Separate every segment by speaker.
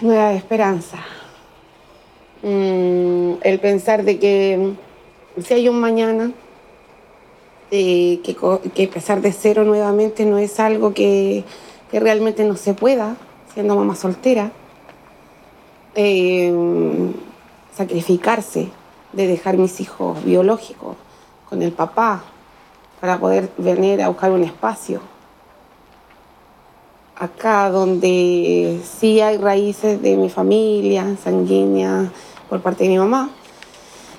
Speaker 1: nueva esperanza. Mm, el pensar de que si hay un mañana, que, que, empezar de cero nuevamente no es algo que, realmente no se pueda, siendo mamá soltera. Eh, sacrificarse de dejar mis hijos biológicos con el papá para poder venir a buscar un espacio. Acá donde sí hay raíces de mi familia sanguínea por parte de mi mamá,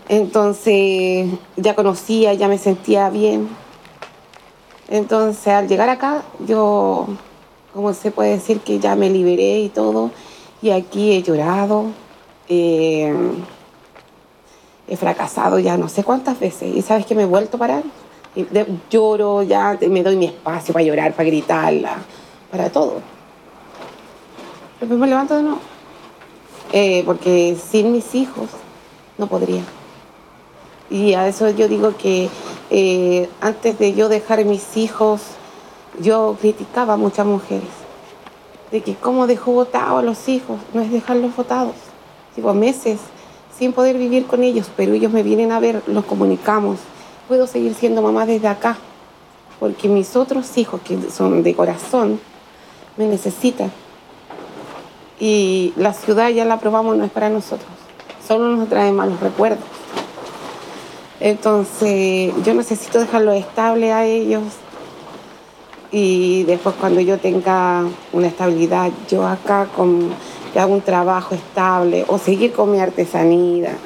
Speaker 1: entonces ya conocía, ya me sentía bien. Entonces al llegar acá, yo, como se puede decir que ya me liberé y todo, y aquí he llorado, eh, he fracasado ya no sé cuántas veces, y sabes que me he vuelto a parar. Lloro, ya me doy mi espacio para llorar, para gritarla, para todo. Después me levanto de nuevo. Eh, porque sin mis hijos no podría. Y a eso yo digo que eh, antes de yo dejar mis hijos, yo criticaba a muchas mujeres. De que cómo dejó votados a los hijos, no es dejarlos votados. Digo, meses sin poder vivir con ellos, pero ellos me vienen a ver, los comunicamos. Puedo seguir siendo mamá desde acá, porque mis otros hijos, que son de corazón, me necesitan. Y la ciudad ya la probamos, no es para nosotros. Solo nos trae malos recuerdos. Entonces yo necesito dejarlo estable a ellos y después cuando yo tenga una estabilidad, yo acá con, hago un trabajo estable o seguir con mi artesanía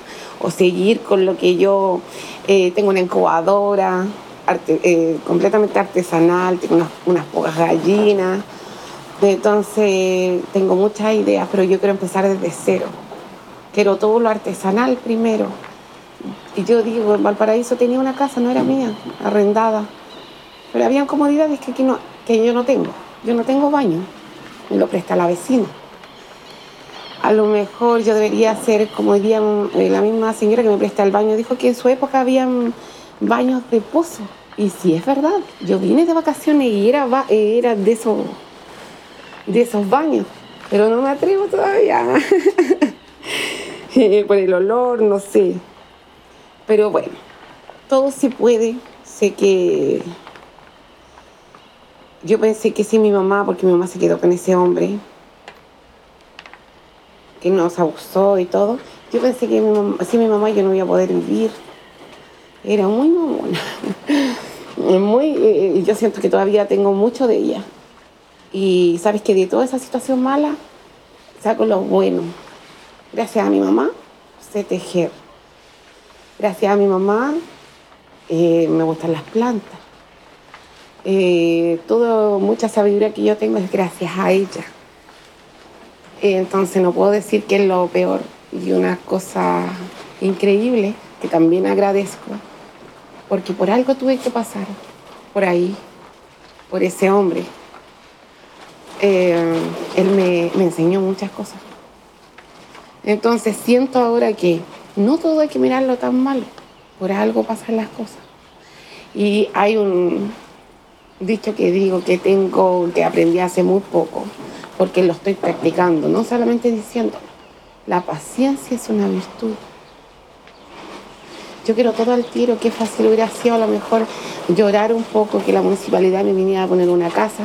Speaker 1: o seguir con lo que yo eh, tengo una incubadora eh, completamente artesanal, tengo unas, unas pocas gallinas. Entonces tengo muchas ideas, pero yo quiero empezar desde cero. Quiero todo lo artesanal primero y yo digo, en Valparaíso tenía una casa, no era mía, arrendada. Pero había comodidades que, aquí no, que yo no tengo. Yo no tengo baño, me lo presta la vecina. A lo mejor yo debería hacer como diría eh, la misma señora que me presta el baño, dijo que en su época habían baños de pozo. Y sí, es verdad, yo vine de vacaciones y era, era de, esos, de esos baños, pero no me atrevo todavía. Por el olor, no sé. Pero bueno, todo se puede. Sé que yo pensé que sí mi mamá, porque mi mamá se quedó con ese hombre que nos abusó y todo. Yo pensé que mi mamá, mi mamá yo no iba a poder vivir. Era muy mamona. muy, eh, yo siento que todavía tengo mucho de ella. Y sabes que de toda esa situación mala saco lo bueno. Gracias a mi mamá sé tejer. Gracias a mi mamá eh, me gustan las plantas. Eh, toda mucha sabiduría que yo tengo es gracias a ella. entonces no puedo decir que es lo peor. Y una cosa increíble que también agradezco, porque por algo tuve que pasar por ahí, por ese hombre. Eh, él me, me enseñó muchas cosas. Entonces siento ahora que no todo hay que mirarlo tan mal, por algo pasan las cosas. Y hay un dicho que digo que tengo, que aprendí hace muy poco, porque lo estoy practicando, no solamente diciendo, la paciencia es una virtud. Yo quiero todo al tiro, qué fácil hubiera sido a lo mejor llorar un poco que la municipalidad me viniera a poner una casa.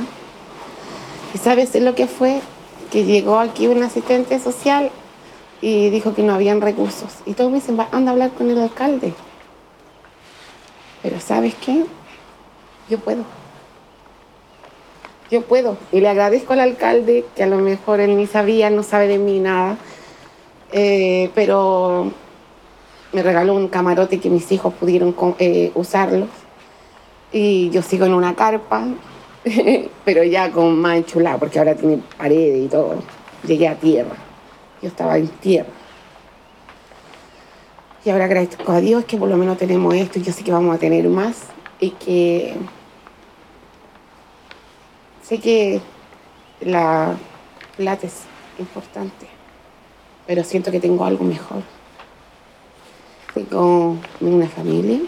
Speaker 1: ¿Y sabes lo que fue? Que llegó aquí un asistente social y dijo que no habían recursos. Y todos me dicen, anda a hablar con el alcalde. Pero ¿sabes qué? Yo puedo. Yo puedo. Y le agradezco al alcalde, que a lo mejor él ni sabía, no sabe de mí nada. Eh, pero me regaló un camarote que mis hijos pudieron eh, usarlos. Y yo sigo en una carpa, pero ya con más enchulada, porque ahora tiene paredes y todo. Llegué a tierra yo estaba en tierra. Y ahora agradezco a Dios que por lo menos tenemos esto y yo sé que vamos a tener más y que sé que la plata es importante, pero siento que tengo algo mejor. Tengo una familia,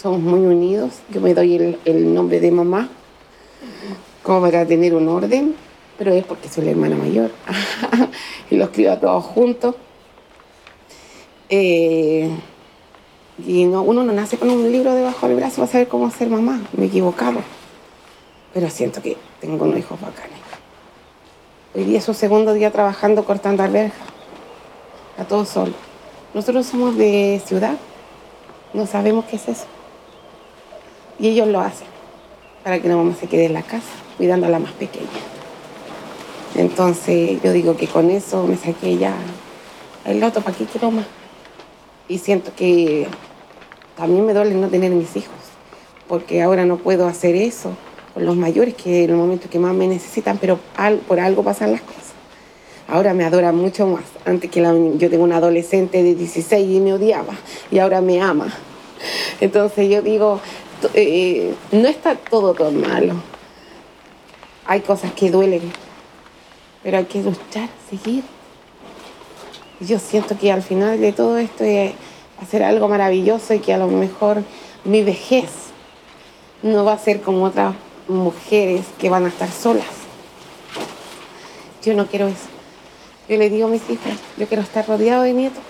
Speaker 1: somos muy unidos, yo me doy el nombre de mamá como para tener un orden pero es porque soy la hermana mayor y los crío a todos juntos. Eh, y no, uno no nace con un libro debajo del brazo para saber cómo ser mamá, me he equivocado. Pero siento que tengo unos hijos bacanes. Hoy día es su segundo día trabajando cortando alberjas, a todos solos. Nosotros somos de ciudad, no sabemos qué es eso. Y ellos lo hacen para que la mamá se quede en la casa cuidando a la más pequeña. Entonces yo digo que con eso me saqué ya el loto, ¿para qué quiero más? Y siento que también me duele no tener mis hijos, porque ahora no puedo hacer eso con los mayores, que en el momento que más me necesitan, pero por algo pasan las cosas. Ahora me adora mucho más. Antes que yo tengo una adolescente de 16 y me odiaba, y ahora me ama. Entonces yo digo, eh, no está todo tan malo. Hay cosas que duelen, pero hay que luchar, seguir. Yo siento que al final de todo esto es hacer algo maravilloso y que a lo mejor mi vejez no va a ser como otras mujeres que van a estar solas. Yo no quiero eso. Yo le digo a mis hijos, yo quiero estar rodeado de nietos.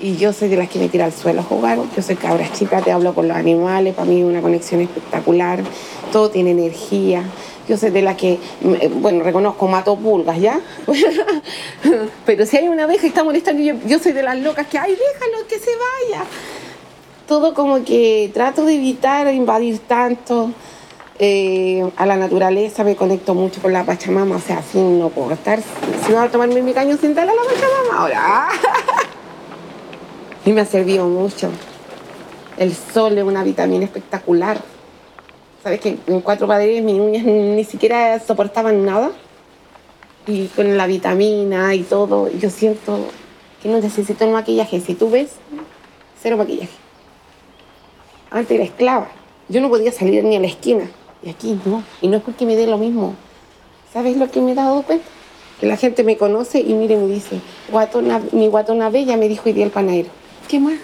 Speaker 1: Y yo soy de las que me tira al suelo a jugar. Yo soy cabra chica, te hablo con los animales. Para mí es una conexión espectacular. Todo tiene energía. Yo soy de las que, bueno, reconozco, mato pulgas, ¿ya? Pero si hay una abeja y está molestando, yo, yo soy de las locas que, ay, déjalo que se vaya. Todo como que trato de evitar invadir tanto. Eh, a la naturaleza me conecto mucho con la Pachamama, o sea, así no puedo estar, si no a tomarme mi caño sentada a la Pachamama ahora. y me ha servido mucho. El sol es una vitamina espectacular Sabes que en cuatro padres mis uñas ni siquiera soportaban nada. Y con la vitamina y todo, yo siento que no necesito el maquillaje. Si tú ves, cero maquillaje. Antes era esclava. Yo no podía salir ni a la esquina. Y aquí no. Y no es porque me dé lo mismo. ¿Sabes lo que me he dado cuenta? Que la gente me conoce y mire, me dice, guatona, mi guatona bella me dijo hoy día el panadero. ¿Qué más?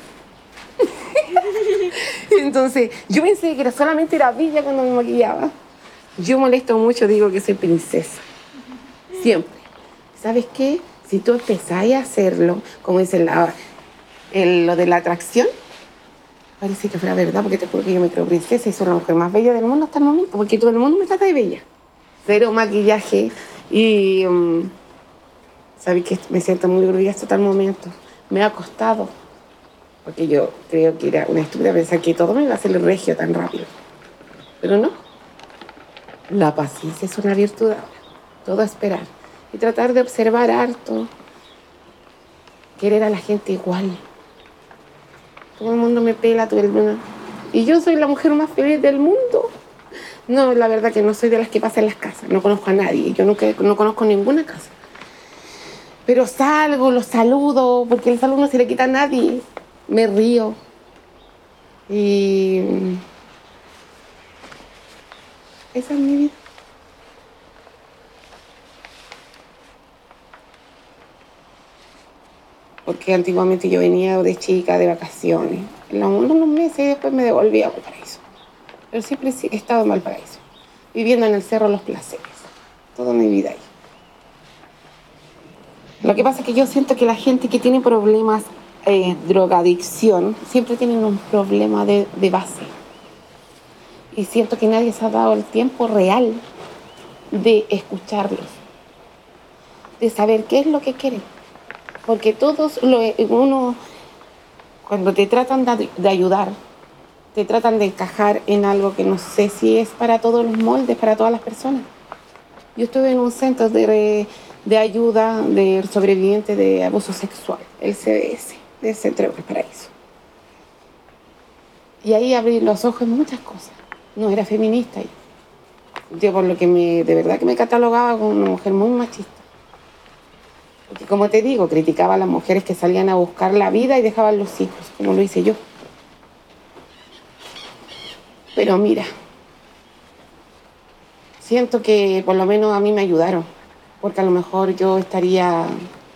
Speaker 1: Entonces, yo pensé que era solamente era villa cuando me maquillaba. Yo molesto mucho, digo que soy princesa. Siempre. ¿Sabes qué? Si tú empezás a hacerlo, como dice la, lo de la atracción, parece que fuera verdad, porque te juro que yo me creo princesa y soy la mujer más bella del mundo hasta el momento, porque todo el mundo me trata de bella. Cero maquillaje y. Um, ¿Sabes qué? Me siento muy orgullosa hasta el momento. Me ha costado porque yo creo que era una estúpida pensar que todo me iba a hacer el regio tan rápido. Pero no. La paciencia es una virtud ahora. Todo esperar. Y tratar de observar harto. Querer a la gente igual. Todo el mundo me pela, todo el mundo. Y yo soy la mujer más feliz del mundo. No, la verdad que no soy de las que pasan las casas. No conozco a nadie. Yo nunca, no conozco ninguna casa. Pero salgo, los saludo, porque el saludo no se le quita a nadie me río. Y esa es mi vida. Porque antiguamente yo venía de chica de vacaciones, en unos meses y después me devolvía a Valparaíso. Pero siempre he estado en Valparaíso, viviendo en el Cerro Los Placeres, toda mi vida ahí. Lo que pasa es que yo siento que la gente que tiene problemas eh, drogadicción siempre tienen un problema de, base. Y siento que nadie se ha dado el tiempo real de escucharlos, de saber qué es lo que quieren. Porque todos, lo, uno, cuando te tratan de, ayudar, te tratan de encajar en algo que no sé si es para todos los moldes, para todas las personas. Yo estuve en un centro de, de ayuda de sobrevivientes de abuso sexual, el CBS de Centro de Paraíso. Y ahí abrí los ojos en muchas cosas. No era feminista yo. por lo que de verdad que me catalogaba como una mujer muy machista. Porque como te digo, criticaba a las mujeres que salían a buscar la vida y dejaban los hijos, como lo hice yo. Pero mira, siento que por lo menos a mí me ayudaron, porque a lo mejor yo estaría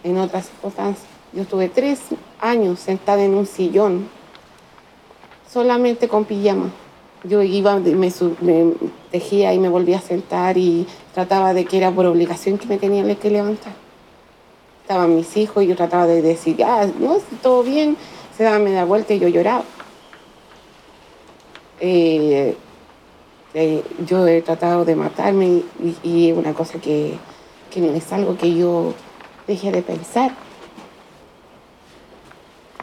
Speaker 1: en otras circunstancias. Yo estuve tres años sentada en un sillón, solamente con pijama, Yo iba, me, me tejía y me volvía a sentar y trataba de que era por obligación que me tenían que levantar. Estaban mis hijos y yo trataba de decir, ah, no, todo bien, se daba media vuelta y yo lloraba. Eh, eh, yo he tratado de matarme y, es una cosa que, que no es algo que yo dejé de pensar.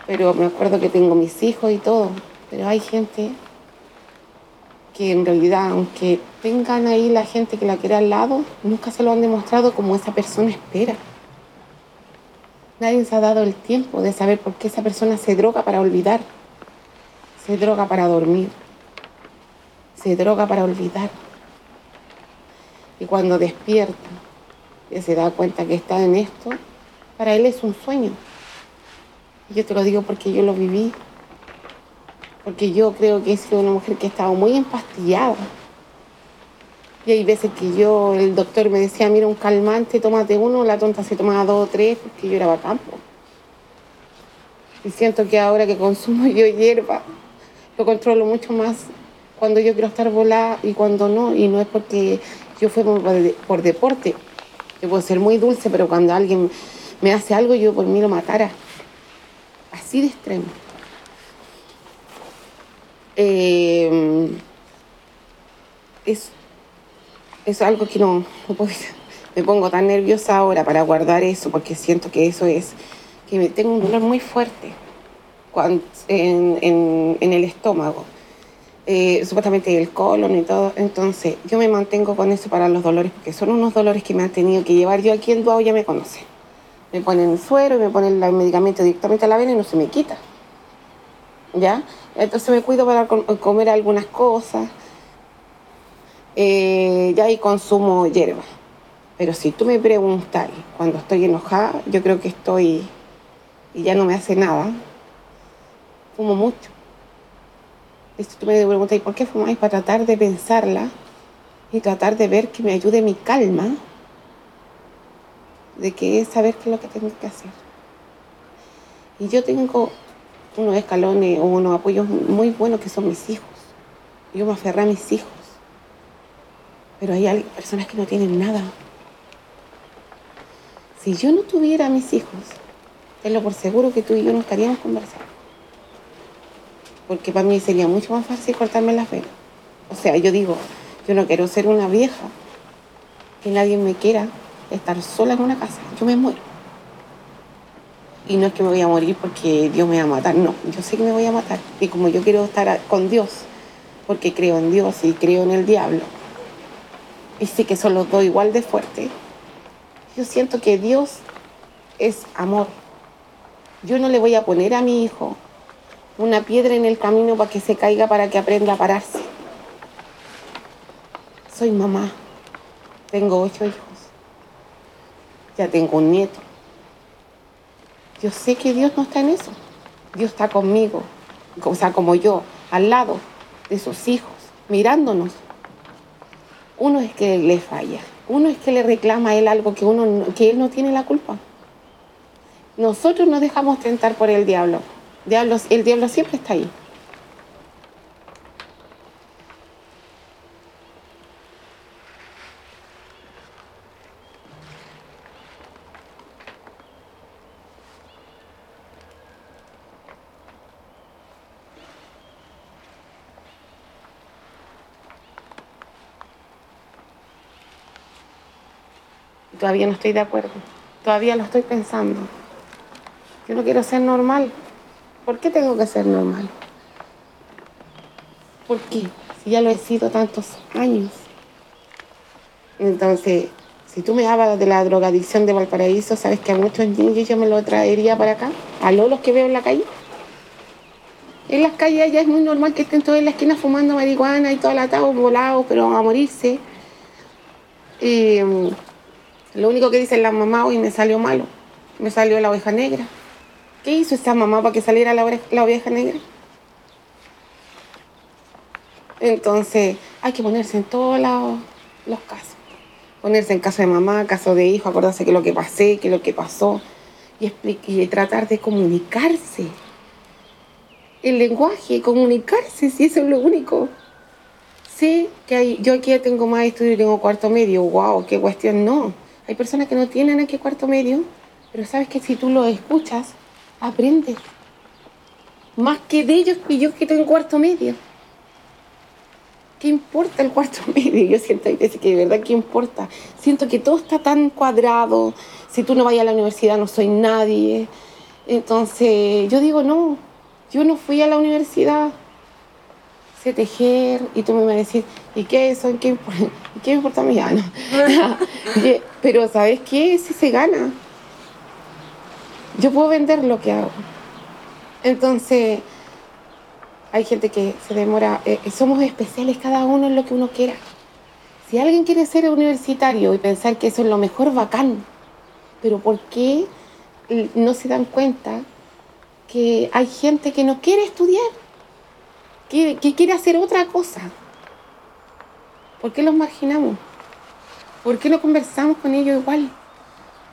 Speaker 1: Pero me acuerdo que tengo mis hijos y todo, pero hay gente que en realidad, aunque tengan ahí la gente que la quiere al lado, nunca se lo han demostrado como esa persona espera. Nadie se ha dado el tiempo de saber por qué esa persona se droga para olvidar, se droga para dormir, se droga para olvidar. Y cuando despierta y se da cuenta que está en esto, para él es un sueño. Yo te lo digo porque yo lo viví porque yo creo que he sido una mujer que ha estado muy empastillada. Y hay veces que yo, el doctor me decía, mira, un calmante, tómate uno, la tonta se tomaba dos o tres, porque yo era bacán. Y siento que ahora que consumo yo hierba, lo controlo mucho más cuando yo quiero estar volada y cuando no. Y no es porque yo fui por deporte. Yo puedo ser muy dulce, pero cuando alguien me hace algo, yo por mí lo matara. Así de extremo. Eh, es, es algo que no, puedo Me pongo tan nerviosa ahora para guardar eso porque siento que eso es que me tengo un dolor muy fuerte en, el estómago. Eh, supuestamente el colon y todo. Entonces, yo me mantengo con eso para los dolores, porque son unos dolores que me han tenido que llevar. Yo aquí en Duao ya me conocen. Me ponen suero y me ponen el medicamento directamente a la vena y no se me quita. ¿Ya? Entonces me cuido para comer algunas cosas. Eh, ya y consumo hierba. Pero si tú me preguntas cuando estoy enojada, yo creo que estoy y ya no me hace nada. Fumo mucho. Y si tú me preguntas, ¿y por qué fumáis? Para tratar de pensarla y tratar de ver que me ayude mi calma, de que es saber qué es lo que tengo que hacer. Y yo tengo unos escalones o unos apoyos muy buenos que son mis hijos. Yo me aferré a mis hijos. Pero hay personas que no tienen nada. Si yo no tuviera a mis hijos, tenlo por seguro que tú y yo no estaríamos conversando. Porque para mí sería mucho más fácil cortarme las venas. O sea, yo digo, yo no quiero ser una vieja, que nadie me quiera estar sola en una casa. Yo me muero. Y no es que me voy a morir porque Dios me va a matar, no, yo sé que me voy a matar. Y como yo quiero estar con Dios, porque creo en Dios y creo en el diablo, y sé que son los dos igual de fuertes, yo siento que Dios es amor. Yo no le voy a poner a mi hijo una piedra en el camino para que se caiga, para que aprenda a pararse. Soy mamá, tengo ocho hijos, ya tengo un nieto yo sé que Dios no está en eso. Dios está conmigo, o sea, como yo, al lado de sus hijos, mirándonos. Uno es que le falla, uno es que le reclama a él algo que, uno, que él no tiene la culpa. Nosotros nos dejamos tentar por el diablo. el diablo siempre está ahí. Todavía no estoy de acuerdo. Todavía lo estoy pensando. Yo no quiero ser normal. ¿Por qué tengo que ser normal? ¿Por qué? Si ya lo he sido tantos años. Entonces, si tú me hablas de la drogadicción de Valparaíso, sabes que a muchos niños yo me lo traería para acá, a los que veo en la calle. En las calles ya es muy normal que estén todos en la esquina fumando marihuana y todo el atado volado, pero a morirse. Y, lo único que dice la mamá hoy me salió malo. Me salió la oveja negra. ¿Qué hizo esa mamá para que saliera la, oveja negra? Entonces hay que ponerse en todos los casos. Ponerse en caso de mamá, caso de hijo, acordarse que lo que pasé, que lo que pasó. Y, tratar de comunicarse. El lenguaje, comunicarse, si eso es lo único. sé que hay, yo aquí tengo más estudio tengo cuarto medio, wow, qué cuestión, no. Hay personas que no tienen aquí cuarto medio, pero sabes que si tú lo escuchas, aprendes. Más que de ellos que yo que tengo cuarto medio. ¿Qué importa el cuarto medio? Yo siento que de verdad, ¿qué importa? Siento que todo está tan cuadrado. Si tú no vayas a la universidad, no soy nadie. Entonces, yo digo, no, yo no fui a la universidad. Sé tejer y tú me vas a decir, ¿y qué es eso? ¿Qué, ¿Qué me importa a mí? Pero ¿sabes qué? Si se gana. Yo puedo vender lo que hago. Entonces, hay gente que se demora, eh, somos especiales cada uno en lo que uno quiera. Si alguien quiere ser universitario y pensar que eso es lo mejor, bacán. Pero ¿por qué no se dan cuenta que hay gente que no quiere estudiar? Que, que quiere hacer otra cosa. ¿Por qué los marginamos? ¿Por qué no conversamos con ellos igual?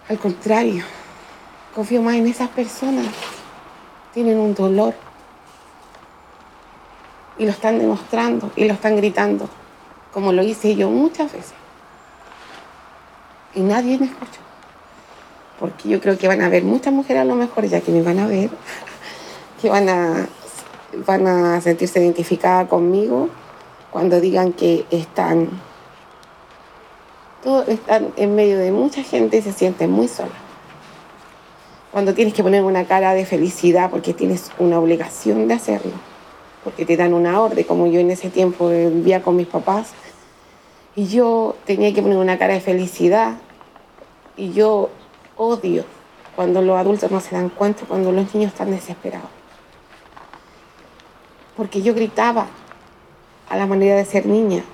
Speaker 1: Al contrario, confío más en esas personas. Tienen un dolor y lo están demostrando y lo están gritando, como lo hice yo muchas veces. Y nadie me escuchó. Porque yo creo que van a haber muchas mujeres a lo mejor, ya que me van a ver, que van a, van a sentirse identificadas conmigo cuando digan que están, todos están en medio de mucha gente y se sienten muy solas. Cuando tienes que poner una cara de felicidad porque tienes una obligación de hacerlo porque te dan una orden, como yo en ese tiempo vivía con mis papás, y yo tenía que poner una cara de felicidad, y yo odio cuando los adultos no se dan cuenta, cuando los niños están desesperados. Porque yo gritaba a la manera de ser niña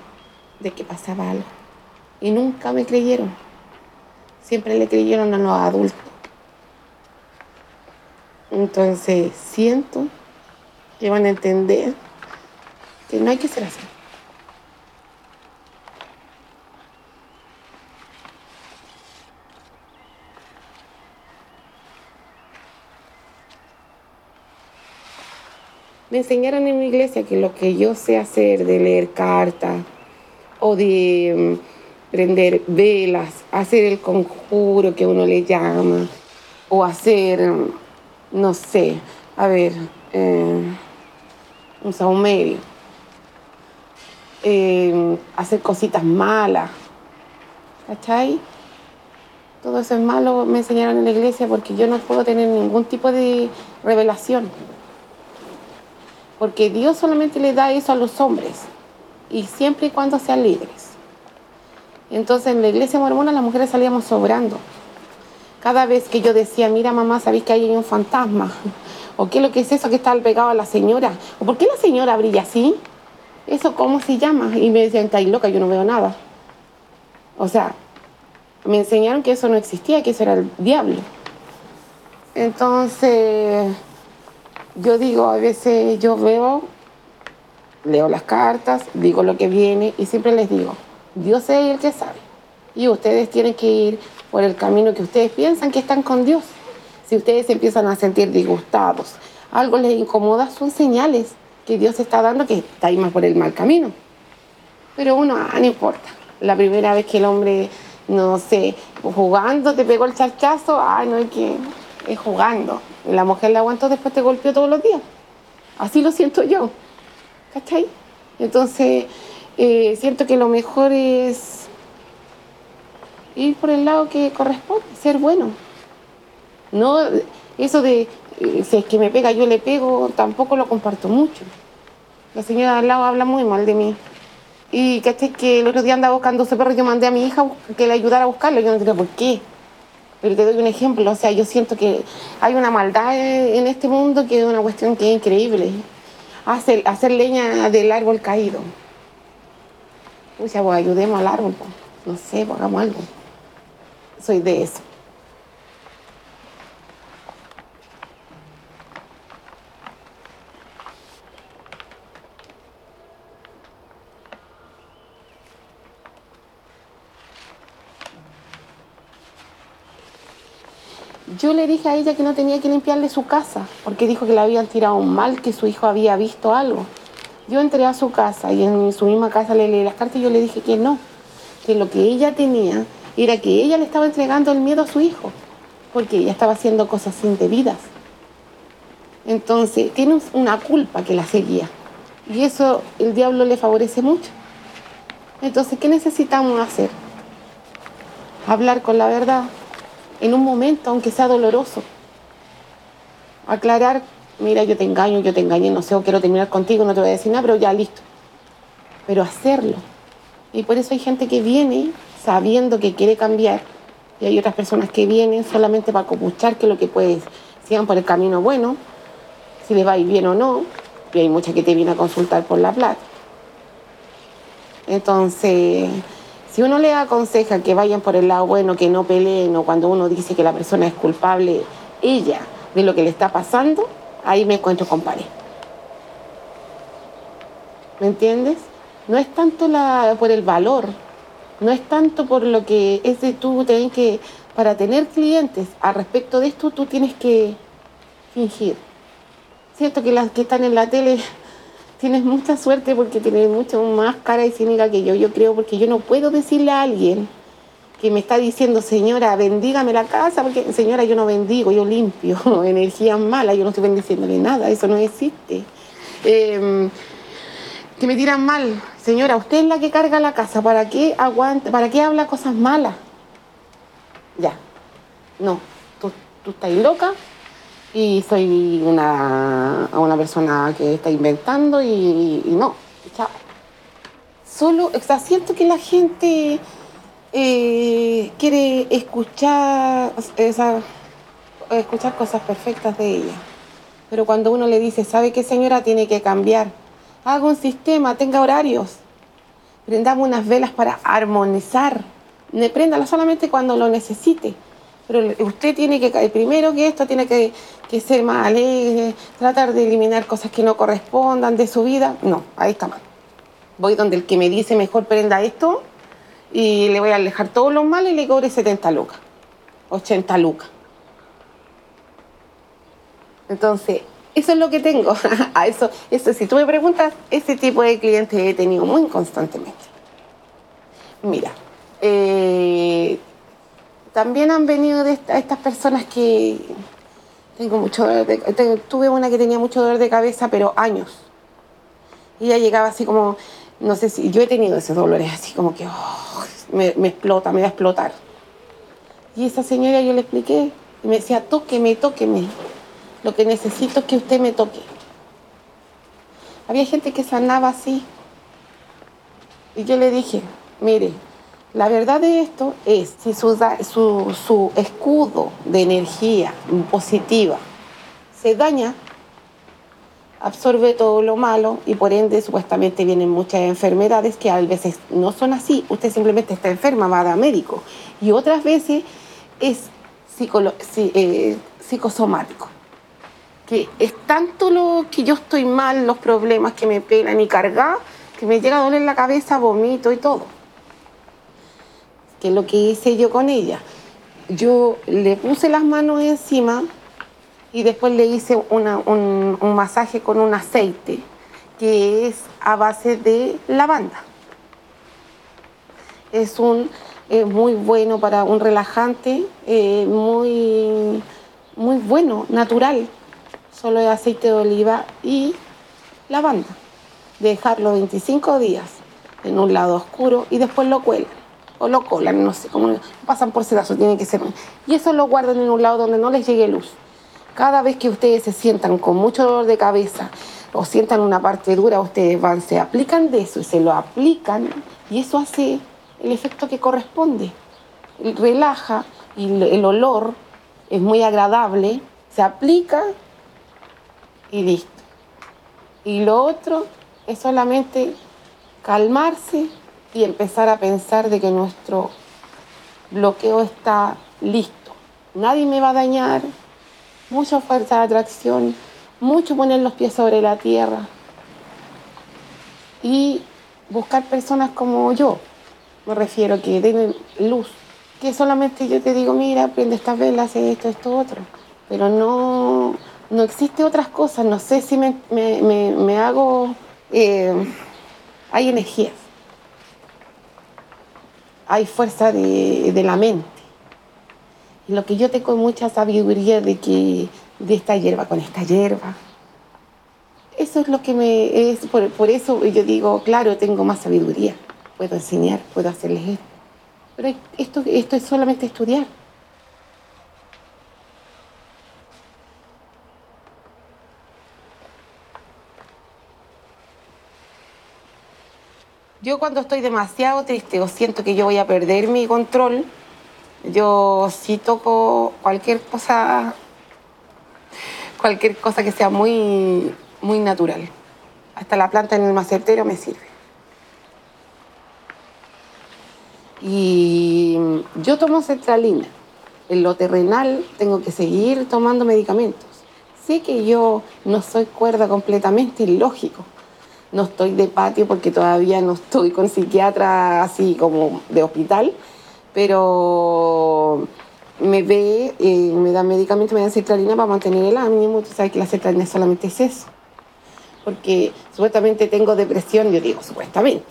Speaker 1: de que pasaba algo. Y nunca me creyeron. Siempre le creyeron a los adultos. Entonces siento que van a entender que no hay que ser así. Me enseñaron en mi iglesia que lo que yo sé hacer de leer cartas o de mm, prender velas, hacer el conjuro que uno le llama, o hacer, mm, no sé, a ver, eh, un medio. Eh, hacer cositas malas. ¿Cachai? Todo eso es malo, me enseñaron en la iglesia porque yo no puedo tener ningún tipo de revelación. Porque Dios solamente le da eso a los hombres y siempre y cuando sean libres. Entonces en la iglesia mormona las mujeres salíamos sobrando. Cada vez que yo decía, mira mamá, ¿sabéis que hay un fantasma? ¿O qué es lo que es eso que está pegado a la señora? ¿O por qué la señora brilla así? ¿Eso cómo se llama? Y me decían, está loca, yo no veo nada. O sea, me enseñaron que eso no existía, que eso era el diablo. Entonces, yo digo, a veces yo veo, leo las cartas, digo lo que viene y siempre les digo, Dios es el que sabe. Y ustedes tienen que ir por el camino que ustedes piensan que están con Dios. Si ustedes empiezan a sentir disgustados, algo les incomoda, son señales que Dios está dando que está más por el mal camino. Pero uno, ah, no importa. La primera vez que el hombre, no sé, jugando te pegó el charchazo, ay, no es que es jugando. La mujer la aguantó, después te golpeó todos los días. Así lo siento yo. ¿Cachai? Entonces, eh, siento que lo mejor es ir por el lado que corresponde, ser bueno. No, eso de eh, si es que me pega, yo le pego, tampoco lo comparto mucho. La señora de al lado habla muy mal de mí. Y caché que el otro día andaba buscando ese perro, yo mandé a mi hija que le ayudara a buscarlo. Yo no sé por qué. Pero te doy un ejemplo, o sea, yo siento que hay una maldad en este mundo que es una cuestión que es increíble. Hacer, hacer leña del árbol caído. O sea, pues ayudemos al árbol, pues. no sé, pues hagamos algo. Soy de eso. Yo le dije a ella que no tenía que limpiarle su casa, porque dijo que le habían tirado mal, que su hijo había visto algo. Yo entré a su casa y en su misma casa le leí las cartas y yo le dije que no, que lo que ella tenía era que ella le estaba entregando el miedo a su hijo, porque ella estaba haciendo cosas indebidas. Entonces, tiene una culpa que la seguía. Y eso el diablo le favorece mucho. Entonces, ¿qué necesitamos hacer? Hablar con la verdad en un momento, aunque sea doloroso. Aclarar, mira, yo te engaño, yo te engañé, no sé, quiero terminar contigo, no te voy a decir nada, pero ya listo. Pero hacerlo. Y por eso hay gente que viene sabiendo que quiere cambiar y hay otras personas que vienen solamente para copuchar que lo que puedes, sigan por el camino bueno, si les va a ir bien o no, y hay mucha que te viene a consultar por la plata. Entonces, si uno le aconseja que vayan por el lado bueno, que no peleen, o cuando uno dice que la persona es culpable, ella, de lo que le está pasando, ahí me encuentro con pared. ¿Me entiendes? No es tanto por el valor, no es tanto por lo que es de tú tenés que, para tener clientes al respecto de esto, tú tienes que fingir. Siento que las que están en la tele tienes mucha suerte porque tienes mucho más cara y cínica que yo, yo creo, porque yo no puedo decirle a alguien que me está diciendo, señora, bendígame la casa, porque señora, yo no bendigo, yo limpio energías malas, yo no estoy bendiciéndole nada, eso no existe. Em, que me tiran mal, señora, usted es la que carga la casa, ¿para qué aguanta, para qué habla cosas malas? Ya, no, tú, tú estás loca, y soy una, una persona que está inventando y, no. Solo, o sea, siento que la gente eh, quiere escuchar, escuchar cosas perfectas de ella. Pero cuando uno le dice, ¿sabe qué señora? Tiene que cambiar. Haga un sistema, tenga horarios. Prendamos unas velas para armonizar. Préndala solamente cuando lo necesite pero usted tiene que, primero que esto, tiene que, ser más alegre, tratar de eliminar cosas que no correspondan de su vida. No, ahí está mal. Voy donde el que me dice mejor prenda esto y le voy a alejar todos los males y le cobre 70 lucas, 80 lucas. Entonces, eso es lo que tengo. a eso, eso, si tú me preguntas, ese tipo de clientes he tenido muy constantemente. Mira, eh, también han venido de estas personas que tengo mucho tuve una que tenía mucho dolor de cabeza, pero años. Y ella llegaba así como, no sé si, yo he tenido esos dolores así como que oh, me, explota, me va a explotar. Y esa señora yo le expliqué y me decía, tóqueme, tóqueme. Lo que necesito es que usted me toque. Había gente que sanaba así. Y yo le dije, mire, la verdad de esto es, si su, su, escudo de energía positiva se daña, absorbe todo lo malo y por ende supuestamente vienen muchas enfermedades que a veces no son así. Usted simplemente está enferma, va a médico. Y otras veces es eh, psicosomático. Que es tanto lo que yo estoy mal, los problemas que me pegan y cargar, que me llega a doler la cabeza, vomito y todo que es lo que hice yo con ella. Yo le puse las manos encima y después le hice un, masaje con un aceite que es a base de lavanda. Es un muy bueno para un relajante, eh, muy, muy bueno, natural. Solo es aceite de oliva y lavanda. Dejarlo 25 días en un lado oscuro y después lo cuelgan o lo colan, no sé, cómo pasan por sedazo, tiene que ser. Y eso lo guardan en un lado donde no les llegue luz. Cada vez que ustedes se sientan con mucho dolor de cabeza o sientan una parte dura, ustedes van, se aplican de eso y se lo aplican y eso hace el efecto que corresponde. Relaja y el olor es muy agradable, se aplica y listo. Y lo otro es solamente calmarse y empezar a pensar de que nuestro bloqueo está listo. Nadie me va a dañar, mucha fuerza de atracción, mucho poner los pies sobre la tierra y buscar personas como yo, me refiero que den luz, que solamente yo te digo, mira, prende estas velas, esto, esto, otro, pero no, no existe otras cosas, no sé si me, me, me hago eh, hay energías, hay fuerza de, la mente. Y lo que yo tengo mucha sabiduría de que de esta hierba con esta hierba. Eso es lo que me es por, por eso yo digo, claro, tengo más sabiduría, puedo enseñar, puedo hacerles esto. Pero esto, esto es solamente estudiar. Yo cuando estoy demasiado triste o siento que yo voy a perder mi control, yo sí toco cualquier cosa, cualquier cosa que sea muy, muy natural. Hasta la planta en el macetero me sirve. Y yo tomo cetralina. En lo terrenal tengo que seguir tomando medicamentos. Sé que yo no soy cuerda completamente, ilógico no estoy de patio porque todavía no estoy con psiquiatra así como de hospital, pero me ve, eh, me dan medicamentos, me dan cetralina para mantener el ánimo, tú sabes que la cetralina solamente es eso, porque supuestamente tengo depresión, yo digo supuestamente,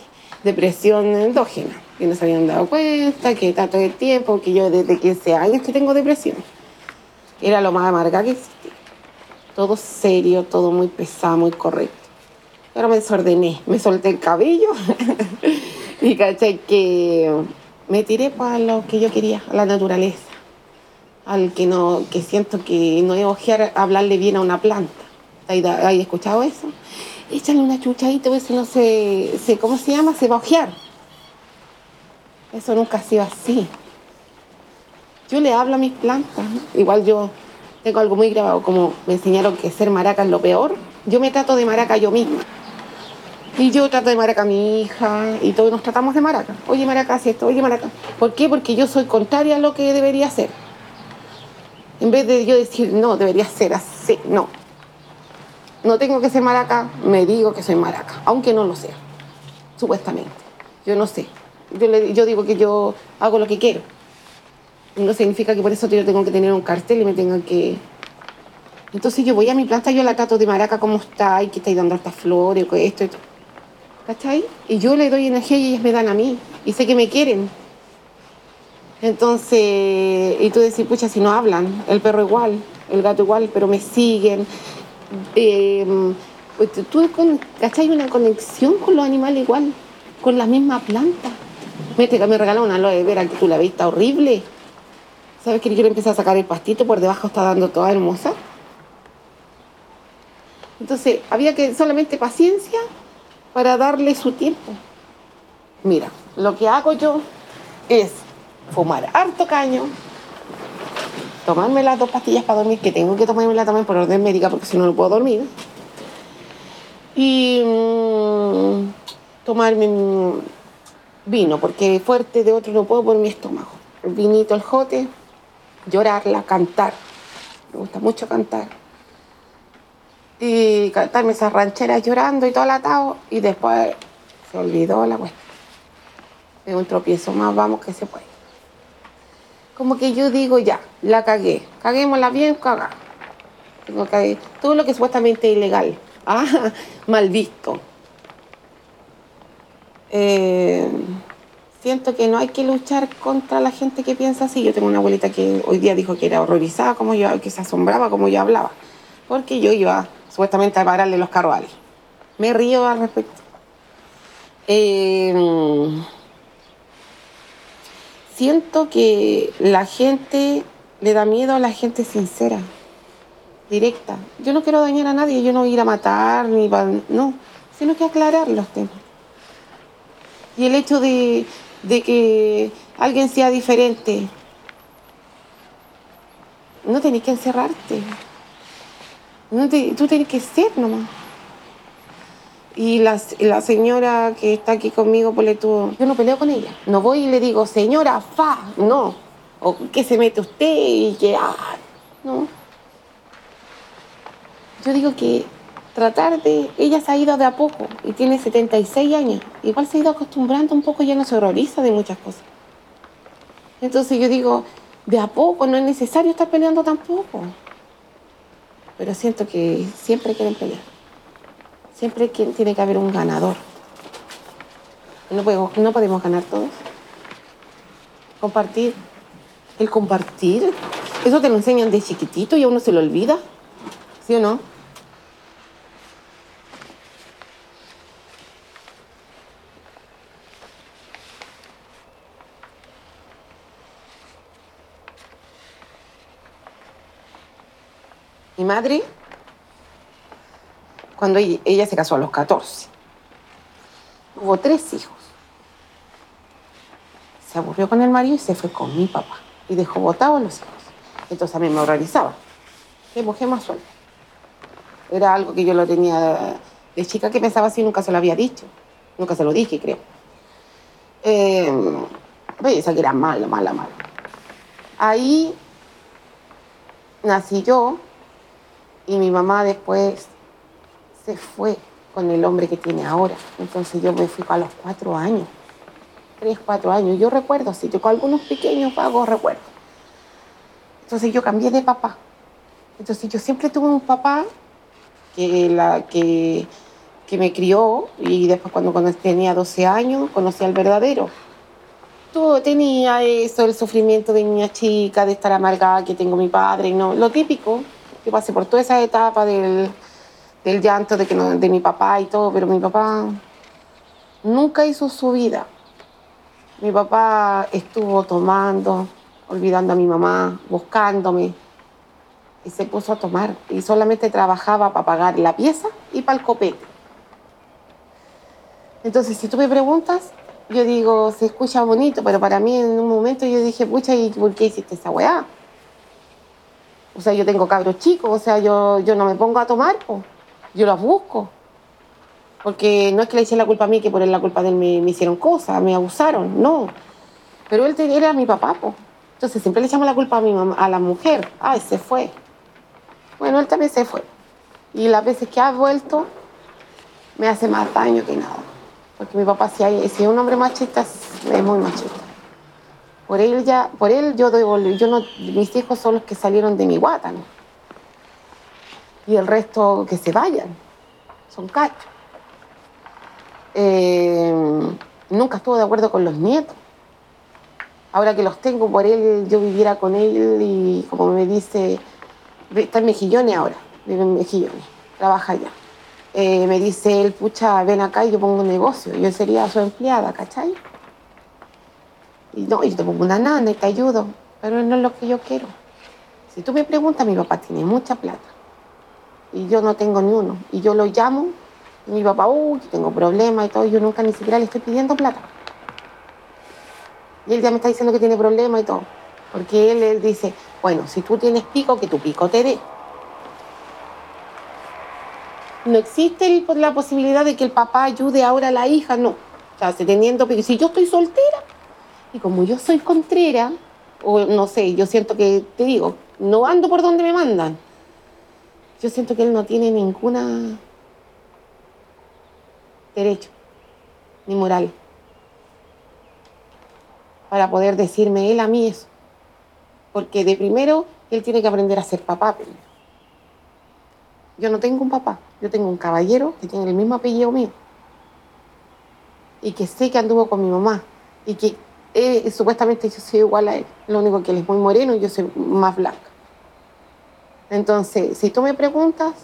Speaker 1: depresión endógena, que no se habían dado cuenta, que está todo el tiempo, que yo desde 15 años que tengo depresión, era lo más amarga que existía, todo serio, todo muy pesado, muy correcto. Pero me desordené, me solté el cabello y caché que me tiré para lo que yo quería, a la naturaleza. Al que no, que siento que no es ojear hablarle bien a una planta. ¿Hay, escuchado eso? Échale una chuchadita, eso no se, se, ¿cómo se llama? Se va a ojear. Eso nunca ha sido así. Yo le hablo a mis plantas. Igual yo tengo algo muy grabado, como me enseñaron que ser maraca es lo peor. Yo me trato de maraca yo misma. Y yo trato de maraca a mi hija y todos nos tratamos de maraca. Oye, maraca, hace esto, oye, maraca. ¿Por qué? Porque yo soy contraria a lo que debería ser. En vez de yo decir, no, debería ser así, no. No tengo que ser maraca, me digo que soy maraca, aunque no lo sea, supuestamente. Yo no sé. Yo, le, yo digo que yo hago lo que quiero. No significa que por eso yo tengo que tener un cartel y me tengan que... Entonces yo voy a mi planta, yo la trato de maraca, cómo está, y que estáis dando estas flores, esto, esto. ¿Cachai? Y yo le doy energía y ellas me dan a mí. Y sé que me quieren. Entonces, y tú decís, pucha, si no hablan, el perro igual, el gato igual, pero me siguen. Eh, tú, ¿cachai? Una conexión con los animales igual, con la misma planta. Me, me regaló una aloe vera que tú la viste horrible. ¿Sabes que yo le empecé a sacar el pastito, por debajo está dando toda hermosa? Entonces, había que solamente paciencia para darle su tiempo. Mira, lo que hago yo es fumar harto caño, tomarme las dos pastillas para dormir, que tengo que tomármela también por orden médica porque si no no puedo dormir. Y mmm, tomarme vino, porque fuerte de otro no puedo por mi estómago. El vinito, el jote, llorarla, cantar. Me gusta mucho cantar y cantarme esas rancheras llorando y todo el atado y después se olvidó la cuestión. Es un tropiezo más, vamos que se puede. Como que yo digo ya, la cagué, caguémosla bien, cagá. Tengo que todo lo que supuestamente es ilegal, ah, mal visto. Eh, siento que no hay que luchar contra la gente que piensa así. Yo tengo una abuelita que hoy día dijo que era horrorizada como yo, que se asombraba como yo hablaba, porque yo iba supuestamente a pararle los carros Me río al respecto. Em, siento que la gente le da miedo a la gente sincera, directa. Yo no quiero dañar a nadie, yo no ir a matar, ni no, sino que aclarar los temas. Y el hecho de, de que alguien sea diferente, no tenés que encerrarte. No tú tienes que ser nomás. Y la, la, señora que está aquí conmigo, pues tú, yo no peleo con ella. No voy y le digo, señora, fa, no. O que se mete usted y que, ah, no. Yo digo que tratar de, ella se ha ido de a poco y tiene 76 años. Igual se ha ido acostumbrando un poco, ya no se horroriza de muchas cosas. Entonces yo digo, de a poco, no es necesario estar peleando tampoco pero siento que siempre quieren pelear. Siempre tiene que haber un ganador. No podemos, no podemos ganar todos. Compartir. El compartir. Eso te lo enseñan de chiquitito y a uno se lo olvida. ¿Sí o no? Mi madre, cuando ella, se casó a los 14, tuvo tres hijos. Se aburrió con el marido y se fue con mi papá. Y dejó botados los hijos. Entonces a mí me horrorizaba. Qué mujer más suelta. Era algo que yo lo tenía de chica que pensaba así, nunca se lo había dicho. Nunca se lo dije, creo. Eh, veía que era mala, mala, mala. Ahí nací yo y mi mamá después se fue con el hombre que tiene ahora. Entonces yo me fui a los cuatro años, tres, cuatro años. Yo recuerdo, sí, tengo algunos pequeños vagos recuerdos. Entonces yo cambié de papá. Entonces yo siempre tuve un papá que, la, que, que me crió y después cuando, cuando tenía 12 años conocí al verdadero. Todo tenía eso, el sufrimiento de niña chica, de estar amargada que tengo mi padre, no, lo típico. Yo pasé por toda esa etapa del, del llanto de, que no- de mi papá y todo, pero mi papá nunca hizo su vida. Mi papá estuvo tomando, olvidando a mi mamá, buscándome, y se puso a tomar. Y solamente trabajaba para pagar la pieza y para el copete. Entonces, si tú me preguntas, yo digo, se escucha bonito, pero para mí en un momento yo dije, pucha, ¿y por qué hiciste esa weá? O sea, yo tengo cabros chicos, o sea, yo, yo no me pongo a tomar, po. yo los busco. Porque no es que le eché la culpa a mí, que por él la culpa de él me, hicieron cosas, me abusaron, no. Pero él era mi papá, po. Entonces siempre le echamos la culpa a mi mamá, a la mujer. Ay, se fue. Bueno, él también se fue. Y las veces que ha vuelto, me hace más daño que nada. Porque mi papá, si es un hombre machista, es muy machista. Por él ya, por él yo doy, yo mis hijos son los que salieron de mi guata, ¿no? Y el resto que se vayan, son cachos. Eh, nunca estuvo de acuerdo con los nietos. Ahora que los tengo por él, yo viviera con él y como me dice, está en Mejillones ahora, vive en Mejillones, trabaja allá. Eh, me dice él, pucha, ven acá y yo pongo un negocio. Yo sería su empleada, ¿cachai? Y no, yo te pongo una nana y te ayudo, pero no es lo que yo quiero. Si tú me preguntas, mi papá tiene mucha plata y yo no tengo ni uno. Y yo lo llamo y mi papá, uy, tengo problemas y todo, y yo nunca ni siquiera le estoy pidiendo plata. Y él ya me está diciendo que tiene problemas y todo. Porque él, él dice, bueno, si tú tienes pico, que tu pico te dé. No existe el- la posibilidad de que el papá ayude ahora a la hija, no. O sea, teniendo pico, si yo estoy soltera, y como yo soy contrera, o no sé, yo siento que, te digo, no ando por donde me mandan. Yo siento que él no tiene ninguna derecho, ni moral, para poder decirme él a mí eso. Porque de primero, él tiene que aprender a ser papá primero. Yo no tengo un papá, yo tengo un caballero que tiene el mismo apellido mío. Y que sé que anduvo con mi mamá. Y que eh, supuestamente yo soy igual a él. Lo único que él es muy moreno y yo soy más blanca. Entonces, si tú me preguntas,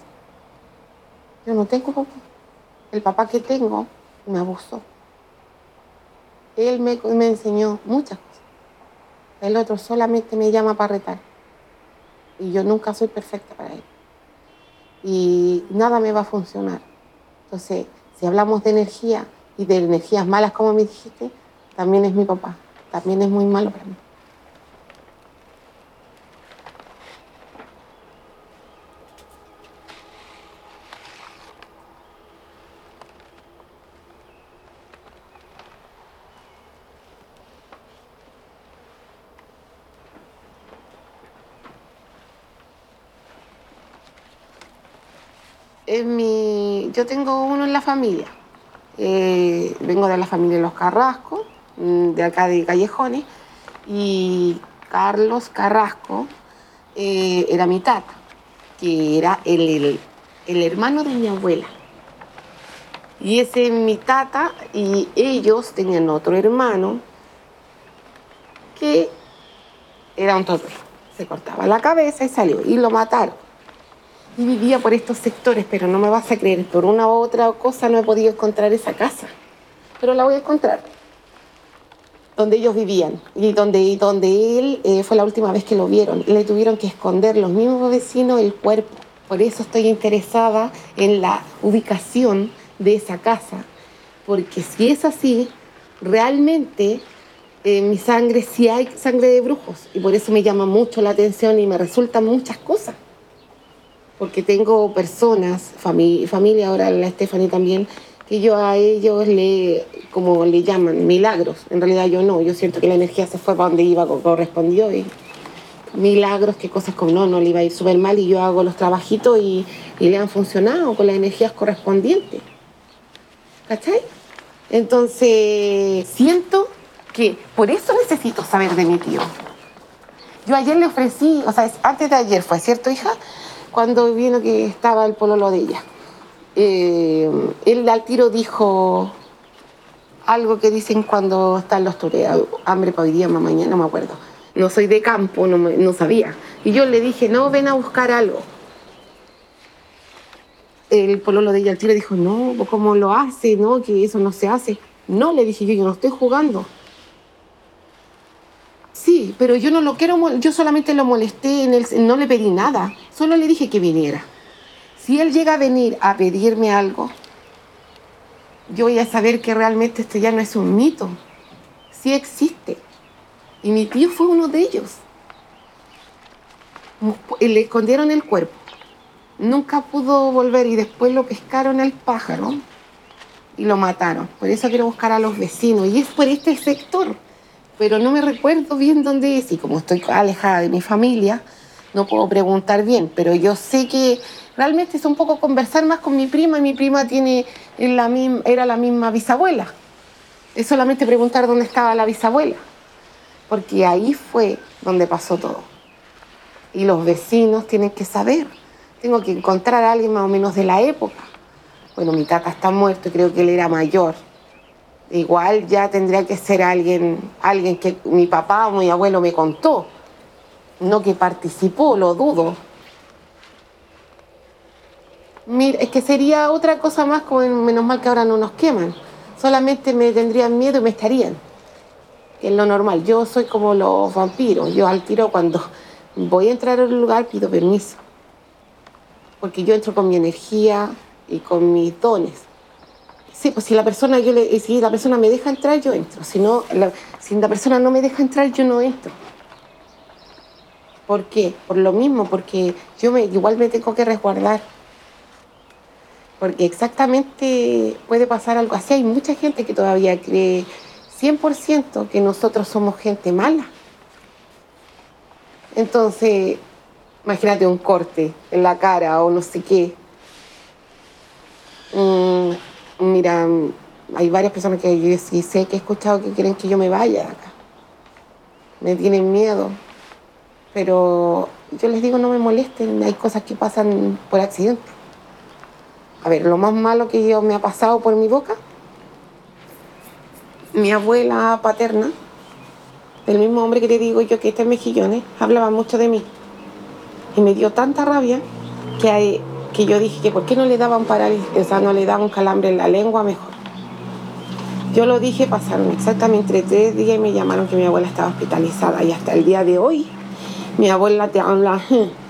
Speaker 1: yo no tengo papá. El papá que tengo me abusó. Él me, me enseñó muchas cosas. El otro solamente me llama para retar. Y yo nunca soy perfecta para él. Y nada me va a funcionar. Entonces, si hablamos de energía y de energías malas, como me dijiste, también es mi papá. También es muy malo para mí. Mi, yo tengo uno en la familia. Eh, vengo de la familia de los Carrasco, de acá de Callejones, y Carlos Carrasco eh, era mi tata, que era el, el- hermano de mi abuela. Y ese es mi tata y ellos tenían otro hermano que era un tope. Se cortaba la cabeza y salió y lo mataron. Y vivía por estos sectores, pero no me vas a creer, por una u otra cosa no he podido encontrar esa casa. Pero la voy a encontrar. Donde ellos vivían y donde, donde él eh, fue la última vez que lo vieron. Le tuvieron que esconder los mismos vecinos el cuerpo. Por eso estoy interesada en la ubicación de esa casa. Porque si es así, realmente en mi sangre sí hay sangre de brujos. Y por eso me llama mucho la atención y me resultan muchas cosas porque tengo personas, familia ahora la Stephanie también, que yo a ellos le, como le llaman, milagros. En realidad yo no, yo siento que la energía se fue para donde iba, correspondió y milagros, que cosas como no, no le iba a ir súper mal y yo hago los trabajitos y, y le han funcionado con las energías correspondientes. ¿Cachai? Entonces, siento que por eso necesito saber de mi tío. Yo ayer le ofrecí, o sea, antes de ayer fue, ¿cierto, hija? cuando vino que estaba el pololo de ella. Eh, él al tiro dijo algo que dicen cuando están los toreos, hambre para hoy día, mañana, no me acuerdo. No soy de campo, no, no sabía. Y yo le dije, no, ven a buscar algo. El pololo de ella al tiro dijo, no, ¿cómo lo hace? No, que eso no se hace. No, le dije yo, yo no estoy jugando. Sí, pero yo no lo quiero, yo solamente lo molesté, en el, no le pedí nada, solo le dije que viniera. Si él llega a venir a pedirme algo, yo voy a saber que realmente esto ya no es un mito, sí existe. Y mi tío fue uno de ellos. Le escondieron el cuerpo, nunca pudo volver y después lo pescaron al pájaro y lo mataron. Por eso quiero buscar a los vecinos y es por este sector pero no me recuerdo bien dónde es y como estoy alejada de mi familia, no puedo preguntar bien, pero yo sé que realmente es un poco conversar más con mi prima y mi prima tiene la misma, era la misma bisabuela. Es solamente preguntar dónde estaba la bisabuela, porque ahí fue donde pasó todo. Y los vecinos tienen que saber. Tengo que encontrar a alguien más o menos de la época. Bueno, mi tata está muerto creo que él era mayor igual ya tendría que ser alguien, alguien que mi papá o mi abuelo me contó, no que participó, lo dudo. Mira, es que sería otra cosa más, como menos mal que ahora no nos queman. Solamente me tendrían miedo y me estarían. Es lo normal. Yo soy como los vampiros. Yo al tiro cuando voy a entrar a un lugar pido permiso. Porque yo entro con mi energía y con mis dones. Sí, pues si la persona, yo le, si la persona me deja entrar, yo entro. Si, no, si la persona no me deja entrar, yo no entro. ¿Por qué? Por lo mismo, porque yo me, igual me tengo que resguardar. Porque exactamente puede pasar algo así. Hay mucha gente que todavía cree 100% que nosotros somos gente mala. Entonces, imagínate un corte en la cara o no sé qué. Mm, Mira, hay varias personas que yo sí sé que he escuchado que quieren que yo me vaya de acá. Me tienen miedo. Pero yo les digo, no me molesten, hay cosas que pasan por accidente. A ver, lo más malo que yo me ha pasado por mi boca, mi abuela paterna, del mismo hombre que te digo yo que está en Mejillones, hablaba mucho de mí. Y me dio tanta rabia que que yo dije que por qué no le daban parálisis, o sea, no le daban calambre en la lengua mejor. Yo lo dije, pasaron exactamente tres días y me llamaron que mi abuela estaba hospitalizada y hasta el día de hoy mi abuela te habla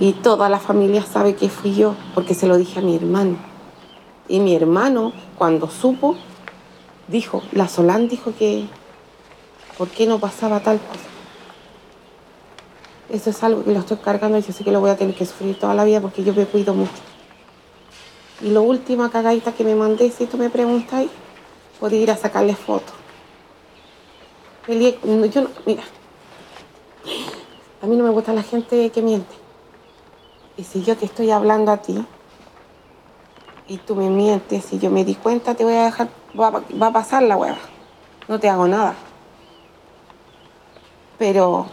Speaker 1: y toda la familia sabe que fui yo porque se lo dije a mi hermano. Y mi hermano, cuando supo, dijo, la Solán dijo que, ¿por qué no pasaba tal cosa? Eso es algo que lo estoy cargando y yo sé que lo voy a tener que sufrir toda la vida porque yo me cuido mucho. Y lo última cagadita que me mandé, si tú me preguntas, puedo ir a sacarle fotos. Yo no, mira, a mí no me gusta la gente que miente. Y si yo te estoy hablando a ti y tú me mientes y yo me di cuenta, te voy a dejar, va, a pasar la hueva. No te hago nada. Pero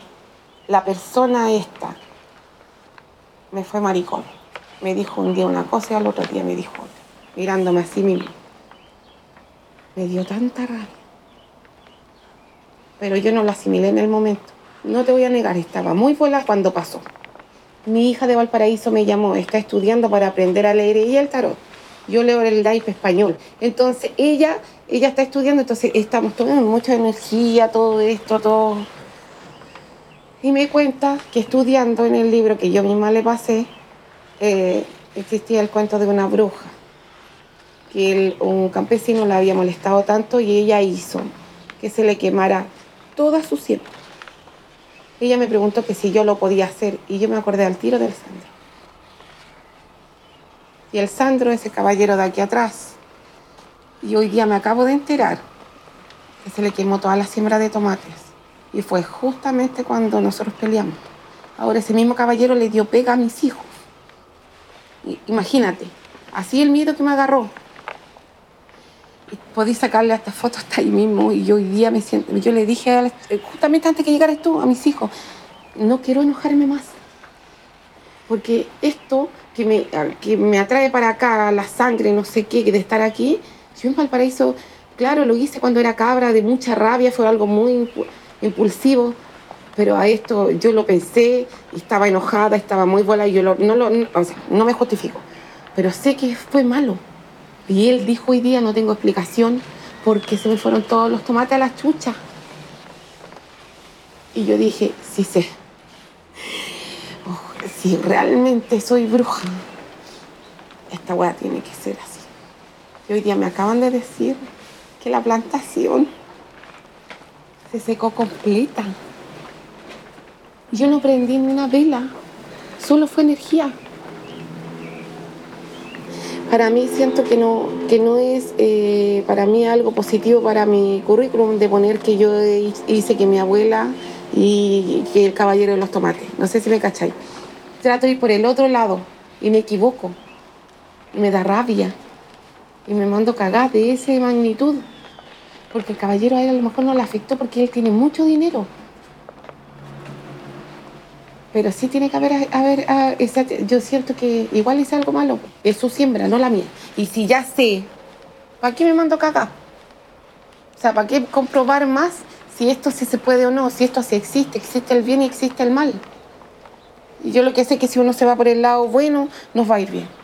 Speaker 1: la persona esta me fue maricón. Me dijo un día una cosa y al otro día me dijo otra. mirándome así mismo. Me dio tanta rabia. Pero yo no lo asimilé en el momento. No te voy a negar, estaba muy buena cuando pasó. Mi hija de Valparaíso me llamó, está estudiando para aprender a leer y el tarot. Yo leo el DAIP español. Entonces ella, ella está estudiando, entonces estamos tomando mucha energía, todo esto, todo. Y me cuenta que estudiando en el libro que yo misma le pasé, eh, existía el cuento de una bruja que un campesino la había molestado tanto y ella hizo que se le quemara toda su siembra. Ella me preguntó que si yo lo podía hacer y yo me acordé al tiro del Sandro. Y el Sandro, ese caballero de aquí atrás, y hoy día me acabo de enterar que se le quemó toda la siembra de tomates. Y fue justamente cuando nosotros peleamos. Ahora ese mismo caballero le dio pega a mis hijos. imagínate, así el miedo que me agarró podí sacarle esta foto hasta ahí mismo y yo hoy día me siento, yo le dije justamente antes que llegaras tú a mis hijos, no quiero enojarme más, porque esto que me, que me atrae para acá, la sangre, no sé qué, de estar aquí, yo en Valparaíso, claro, lo hice cuando era cabra, de mucha rabia, fue algo muy impulsivo, pero a esto yo lo pensé, estaba enojada, estaba muy buena y yo no, lo, no me justifico, pero sé que fue malo y él dijo hoy día, no tengo explicación, porque se me fueron todos los tomates a la chucha. Y yo dije, sí sé. Oh, si realmente soy bruja, esta weá tiene que ser así. Y hoy día me acaban de decir que la plantación se secó completa. Yo no prendí ni una vela, solo fue energía para mí siento que no, que no es eh, para mí algo positivo para mi currículum de poner que yo hice que mi abuela y que el caballero de los tomates. No sé si me cacháis. Trato de ir por el otro lado y me equivoco. Me da rabia. Y me mando cagar de esa magnitud. Porque el caballero a él a lo mejor no le afectó porque él tiene mucho dinero pero sí tiene que haber, haber, ah, yo siento que igual hice algo malo, es su siembra, no la mía. Y si ya sé, ¿para qué me mando caca? O sea, ¿para qué comprobar más si esto sí se puede o no? Si esto sí existe, existe el bien y existe el mal. Y yo lo que sé es que si uno se va por el lado bueno, nos va a ir bien.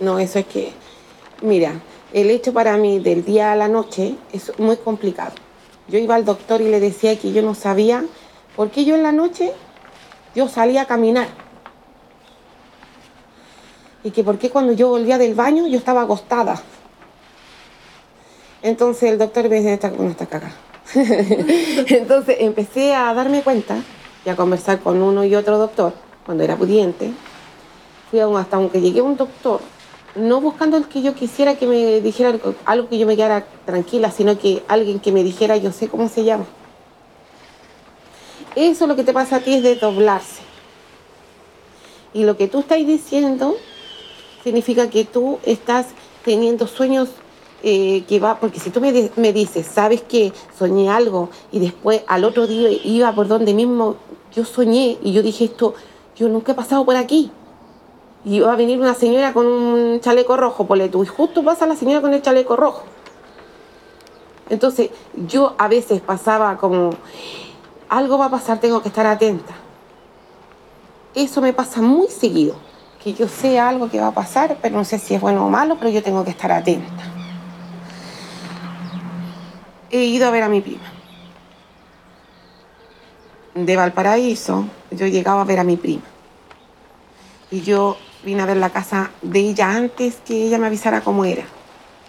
Speaker 1: No, eso es que, mira, el hecho para mí del día a la noche es muy complicado. Yo iba al doctor y le decía que yo no sabía por qué yo en la noche yo salía a caminar. Y que por qué cuando yo volvía del baño yo estaba acostada. Entonces el doctor me decía, esta, no está caca. Entonces empecé a darme cuenta y a conversar con uno y otro doctor cuando era pudiente. Fui hasta aunque llegué a un doctor no buscando el que yo quisiera que me dijera algo que yo me quedara tranquila, sino que alguien que me dijera yo sé cómo se llama. Eso lo que te pasa a ti es de doblarse. Y lo que tú estás diciendo significa que tú estás teniendo sueños eh, que va, porque si tú me, me, dices, sabes que soñé algo y después al otro día iba por donde mismo yo soñé y yo dije esto, yo nunca he pasado por aquí y va a venir una señora con un chaleco rojo, por tú, y justo pasa la señora con el chaleco rojo. Entonces yo a veces pasaba como, algo va a pasar, tengo que estar atenta. Eso me pasa muy seguido, que yo sé algo que va a pasar, pero no sé si es bueno o malo, pero yo tengo que estar atenta. He ido a ver a mi prima. De Valparaíso, yo llegaba a ver a mi prima. Y yo vine a ver la casa de ella antes que ella me avisara cómo era.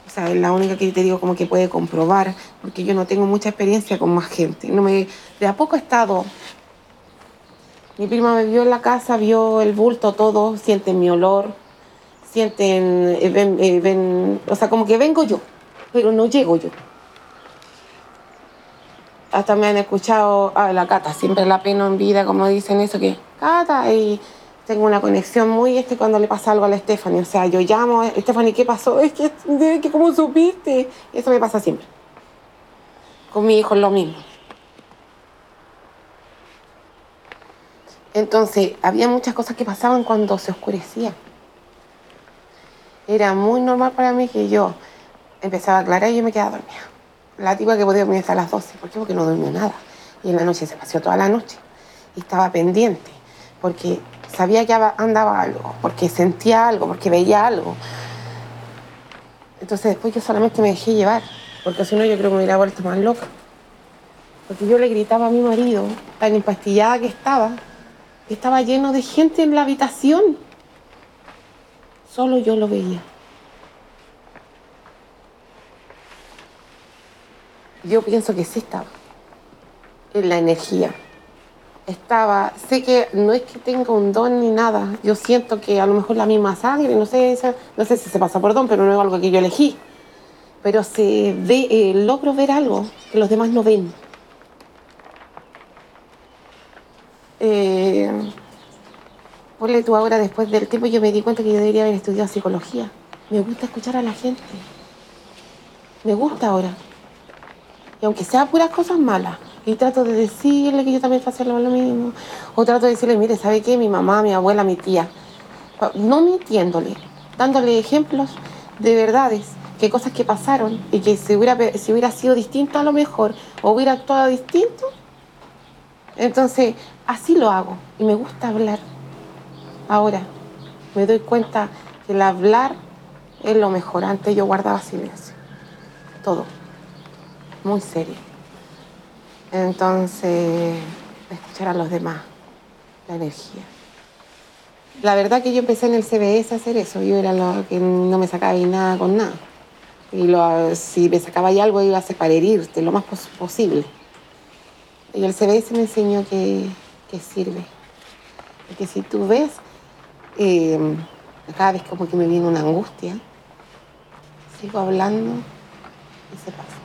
Speaker 1: O sea, es la única que te digo como que puede comprobar, porque yo no tengo mucha experiencia con más gente. No me, de a poco he estado. Mi prima me vio en la casa, vio el bulto, todo, sienten mi olor, sienten, eh, eh, o sea, como que vengo yo, pero no llego yo. Hasta me han escuchado, a la cata, siempre la pena en vida, como dicen eso, que cata, y tengo una conexión muy este cuando le pasa algo a la Stephanie. O sea, yo llamo, Stephanie, ¿qué pasó? Es que, que ¿cómo supiste? Eso me pasa siempre. Con mi hijo es lo mismo. Entonces, había muchas cosas que pasaban cuando se oscurecía. Era muy normal para mí que yo empezaba a aclarar y yo me quedaba dormida. La tipa que podía dormir hasta las 12. ¿Por qué? Porque no dormía nada. Y en la noche se paseó toda la noche. Y estaba pendiente. Porque sabía que andaba algo. Porque sentía algo. Porque veía algo. Entonces después yo solamente me dejé llevar. Porque si no yo creo que me hubiera vuelto más loca. Porque yo le gritaba a mi marido, tan empastillada que estaba, que estaba lleno de gente en la habitación. Solo yo lo veía. Yo pienso que sí estaba en la energía. Estaba, sé que no es que tenga un don ni nada. Yo siento que a lo mejor la misma sangre, no sé, no sé si se pasa por don, pero no es algo que yo elegí. Pero se ve, eh, logro ver algo que los demás no ven. Eh, ponle tú ahora, después del tiempo, yo me di cuenta que yo debería haber estudiado psicología. Me gusta escuchar a la gente. Me gusta ahora. Y aunque sea puras cosas malas, y trato de decirle que yo también hacer lo mismo, o trato de decirle, mire, ¿sabe qué? Mi mamá, mi abuela, mi tía. No mintiéndole, dándole ejemplos de verdades, que cosas que pasaron y que si hubiera, si hubiera sido distinto a lo mejor, o hubiera actuado distinto. Entonces, así lo hago y me gusta hablar. Ahora, me doy cuenta que el hablar es lo mejor. Antes yo guardaba silencio. Todo muy serio. Entonces, escuchar a los demás, la energía. La verdad que yo empecé en el CBS a hacer eso. Yo era lo que no me sacaba nada con nada. Y lo, si me sacaba algo iba a ser para herirte lo más posible. Y el CBS me enseñó que, que sirve. Porque si tú ves, eh, cada vez como que me viene una angustia, sigo hablando y se pasa.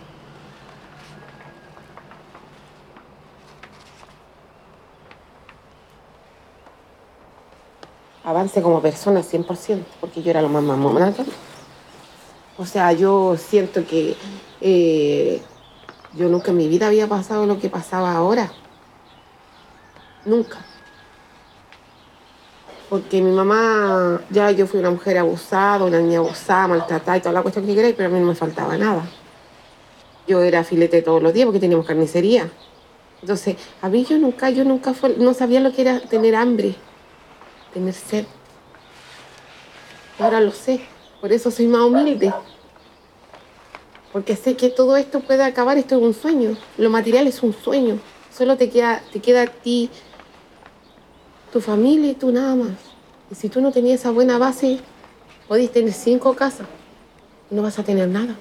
Speaker 1: Avance como persona 100%, porque yo era lo más mamona O sea, yo siento que eh, yo nunca en mi vida había pasado lo que pasaba ahora. Nunca. Porque mi mamá, ya yo fui una mujer abusada, una niña abusada, maltratada y toda la cuestión que queréis, pero a mí no me faltaba nada. Yo era filete todos los días porque teníamos carnicería. Entonces, a mí yo nunca, yo nunca fue, no sabía lo que era tener hambre tener sed. Ahora lo sé, por eso soy más humilde. Porque sé que todo esto puede acabar, esto es un sueño. Lo material es un sueño. Solo te queda, te queda a ti, tu familia y tú nada más. Y si tú no tenías esa buena base, podéis tener cinco casas no vas a tener nada.